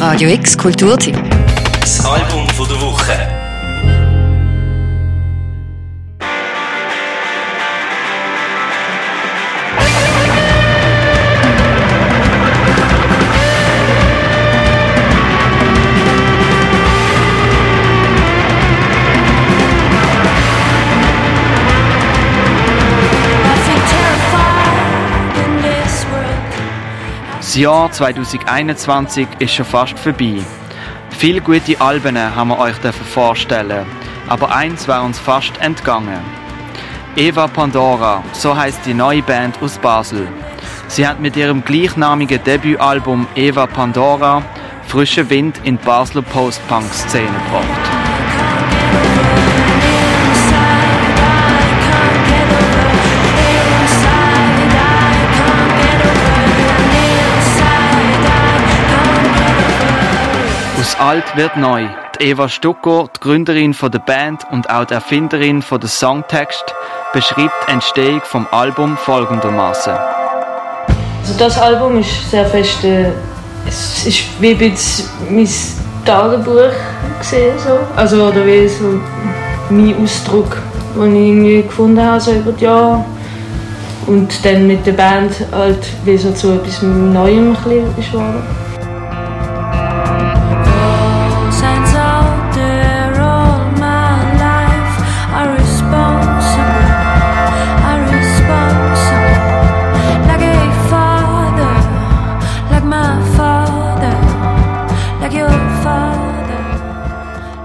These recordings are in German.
Radio X Kulturteam. Das Album der Woche. Das Jahr 2021 ist schon fast vorbei. Viele gute Alben haben wir euch vorstellen, aber eins war uns fast entgangen. Eva Pandora, so heißt die neue Band aus Basel. Sie hat mit ihrem gleichnamigen Debütalbum Eva Pandora frischen Wind in die Basler Post-Punk-Szene gebracht. Alt wird neu. Die Eva Stucko, die Gründerin von der Band und auch die Erfinderin von der Songtext, beschreibt die Entstehung vom Album folgendermaßen. Also das Album ist sehr fest, äh, es ist wie ein mein Tagebuch gesehen, so. also oder wie so mein Ausdruck, den ich irgendwie gefunden habe so über die Jahre und dann mit der Band halt wie so zu etwas Neuem ein bisschen geworden.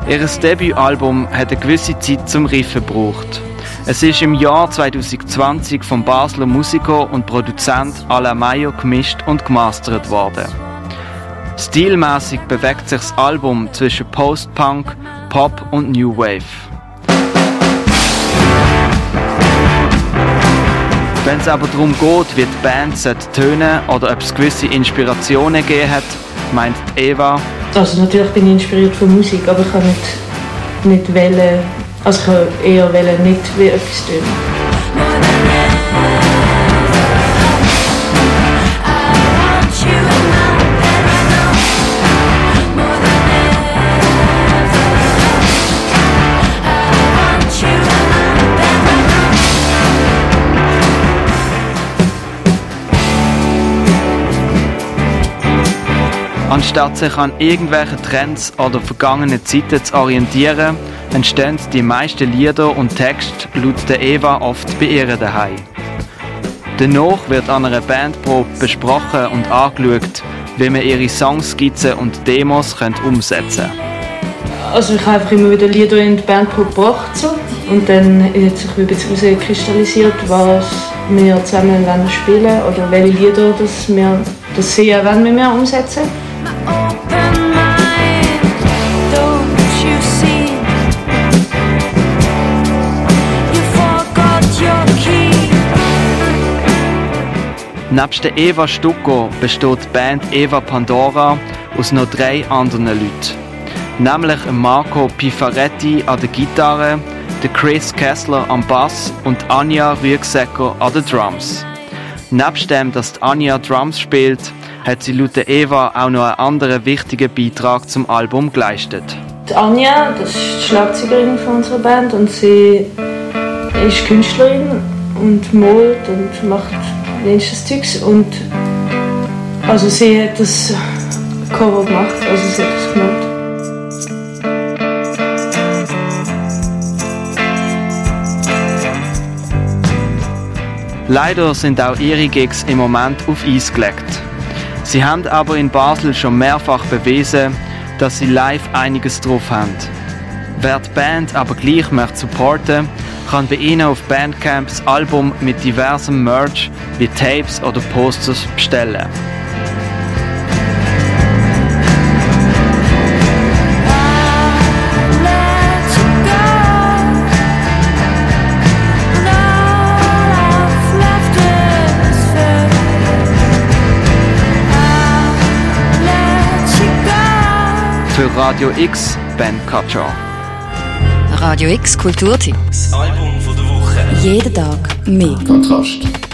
Ihr Debütalbum hat eine gewisse Zeit zum Riffen gebraucht. Es ist im Jahr 2020 vom Basler Musiker und Produzent Alain Mayo gemischt und gemastert worden. Stilmäßig bewegt sich das Album zwischen Post-Punk, Pop und New Wave. Wenn es aber darum geht, wie die Band tönen oder ob es gewisse Inspirationen gegeben hat, meint Eva, also natürlich bin inspiriert von Musik, aber ich kann nicht, nicht wählen, also ich kann eher wählen, nicht wie etwas tun. Anstatt sich an irgendwelchen Trends oder vergangenen Zeiten zu orientieren, entstehen die meisten Lieder und Texte laut der Eva oft bei ihr daheim. Danach wird an einer Bandprobe besprochen und angeschaut, wie man ihre Songskizzen und Demos umsetzen können. Also ich habe einfach immer wieder Lieder in die Bandprobe gebracht so. und dann hat sich ein bisschen herauskristallisiert, was wir zusammen spielen oder welche Lieder das wir das sie wollen mit mir umsetzen Neben der Eva Stucco besteht die Band Eva Pandora aus noch drei anderen Leuten. Nämlich Marco Pifaretti an der Gitarre, Chris Kessler am Bass und Anja Rüegsecker an den Drums. Nebst dem, dass Anja Drums spielt, hat sie laut Eva auch noch einen anderen wichtigen Beitrag zum Album geleistet. Die Anja, das ist die Schlagzeugerin von unserer Band und sie ist Künstlerin und malt und macht ähnliches Zeugs und also sie hat das Cover gemacht, also sie hat das gemacht. Leider sind auch ihre Gigs im Moment auf Eis gelegt. Sie haben aber in Basel schon mehrfach bewiesen, dass sie live einiges drauf haben. Wer die Band aber gleich möchte supporten, kann bei ihnen auf Bandcamps Album mit diversem Merch wie Tapes oder Posters bestellen. Für Radio X, Ben Kutcher. Radio X Kulturteam. Das Album von der Woche. Jeden Tag mehr. Kontrast.